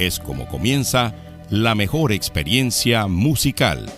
es como comienza la mejor experiencia musical.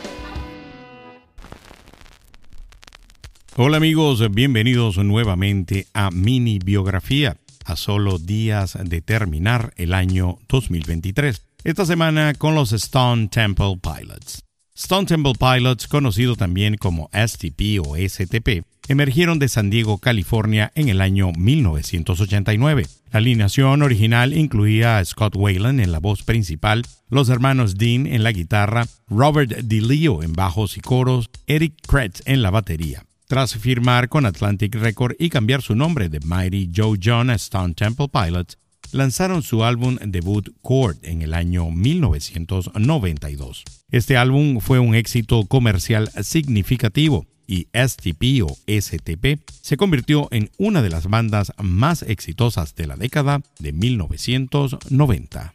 Hola amigos, bienvenidos nuevamente a Mini Biografía, a solo días de terminar el año 2023. Esta semana con los Stone Temple Pilots. Stone Temple Pilots, conocido también como STP o STP, emergieron de San Diego, California en el año 1989. La alineación original incluía a Scott Wayland en la voz principal, los hermanos Dean en la guitarra, Robert DeLeo en bajos y coros, Eric Kretz en la batería. Tras firmar con Atlantic Record y cambiar su nombre de Mighty Joe John a Stone Temple Pilots, lanzaron su álbum debut Chord en el año 1992. Este álbum fue un éxito comercial significativo y STP o STP se convirtió en una de las bandas más exitosas de la década de 1990.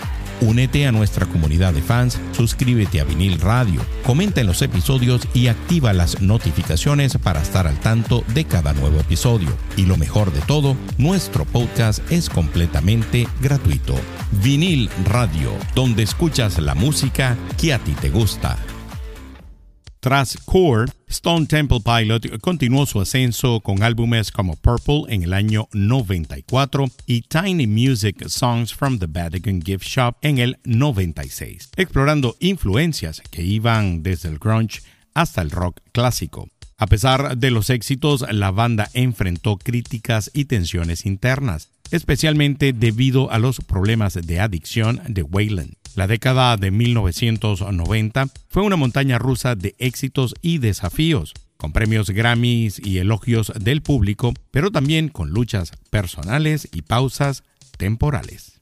Únete a nuestra comunidad de fans, suscríbete a Vinil Radio, comenta en los episodios y activa las notificaciones para estar al tanto de cada nuevo episodio. Y lo mejor de todo, nuestro podcast es completamente gratuito. Vinil Radio, donde escuchas la música que a ti te gusta. Tras Core, Stone Temple Pilot continuó su ascenso con álbumes como Purple en el año 94 y Tiny Music Songs from the Vatican Gift Shop en el 96, explorando influencias que iban desde el grunge hasta el rock clásico. A pesar de los éxitos, la banda enfrentó críticas y tensiones internas, especialmente debido a los problemas de adicción de Wayland. La década de 1990 fue una montaña rusa de éxitos y desafíos, con premios Grammys y elogios del público, pero también con luchas personales y pausas temporales.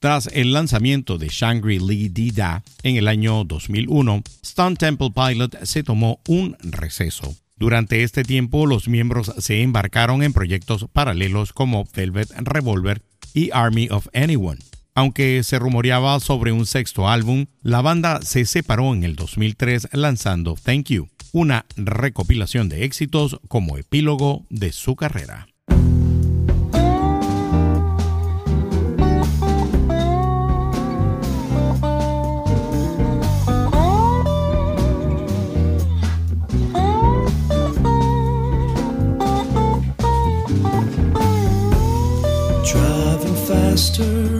Tras el lanzamiento de Shangri-Li Dida en el año 2001, Stone Temple Pilot se tomó un receso. Durante este tiempo, los miembros se embarcaron en proyectos paralelos como Velvet Revolver y Army of Anyone. Aunque se rumoreaba sobre un sexto álbum, la banda se separó en el 2003 lanzando Thank You, una recopilación de éxitos como epílogo de su carrera. master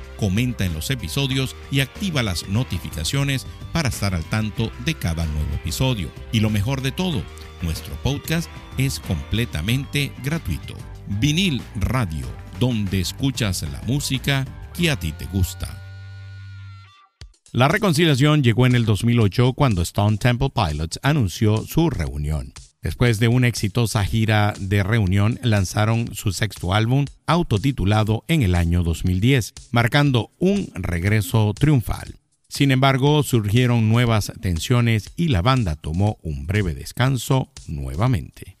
comenta en los episodios y activa las notificaciones para estar al tanto de cada nuevo episodio. Y lo mejor de todo, nuestro podcast es completamente gratuito. Vinil Radio, donde escuchas la música que a ti te gusta. La reconciliación llegó en el 2008 cuando Stone Temple Pilots anunció su reunión. Después de una exitosa gira de reunión, lanzaron su sexto álbum, autotitulado en el año 2010, marcando un regreso triunfal. Sin embargo, surgieron nuevas tensiones y la banda tomó un breve descanso nuevamente.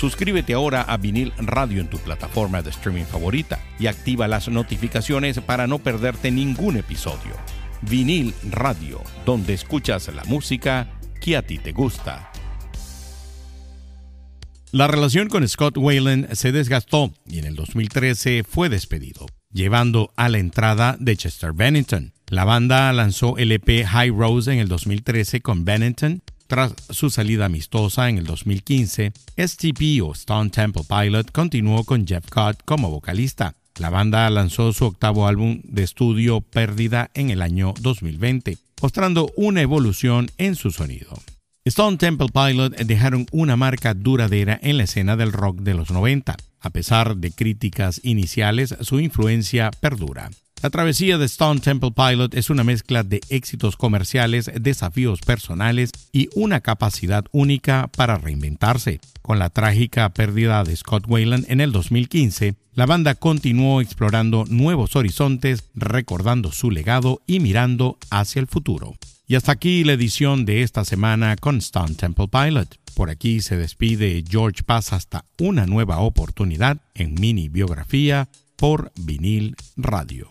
Suscríbete ahora a Vinil Radio en tu plataforma de streaming favorita y activa las notificaciones para no perderte ningún episodio. Vinil Radio, donde escuchas la música que a ti te gusta. La relación con Scott Wayland se desgastó y en el 2013 fue despedido, llevando a la entrada de Chester Bennington. La banda lanzó el EP High Rose en el 2013 con Bennington Tras su salida amistosa en el 2015, STP o Stone Temple Pilot continuó con Jeff Cott como vocalista. La banda lanzó su octavo álbum de estudio Pérdida en el año 2020, mostrando una evolución en su sonido. Stone Temple Pilot dejaron una marca duradera en la escena del rock de los 90. A pesar de críticas iniciales, su influencia perdura. La travesía de Stone Temple Pilot es una mezcla de éxitos comerciales, desafíos personales y una capacidad única para reinventarse. Con la trágica pérdida de Scott Wayland en el 2015, la banda continuó explorando nuevos horizontes, recordando su legado y mirando hacia el futuro. Y hasta aquí la edición de esta semana con Stone Temple Pilot. Por aquí se despide George Paz hasta una nueva oportunidad en mini biografía por vinil radio.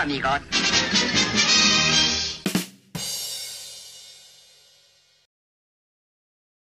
Eso es, todo, amigos.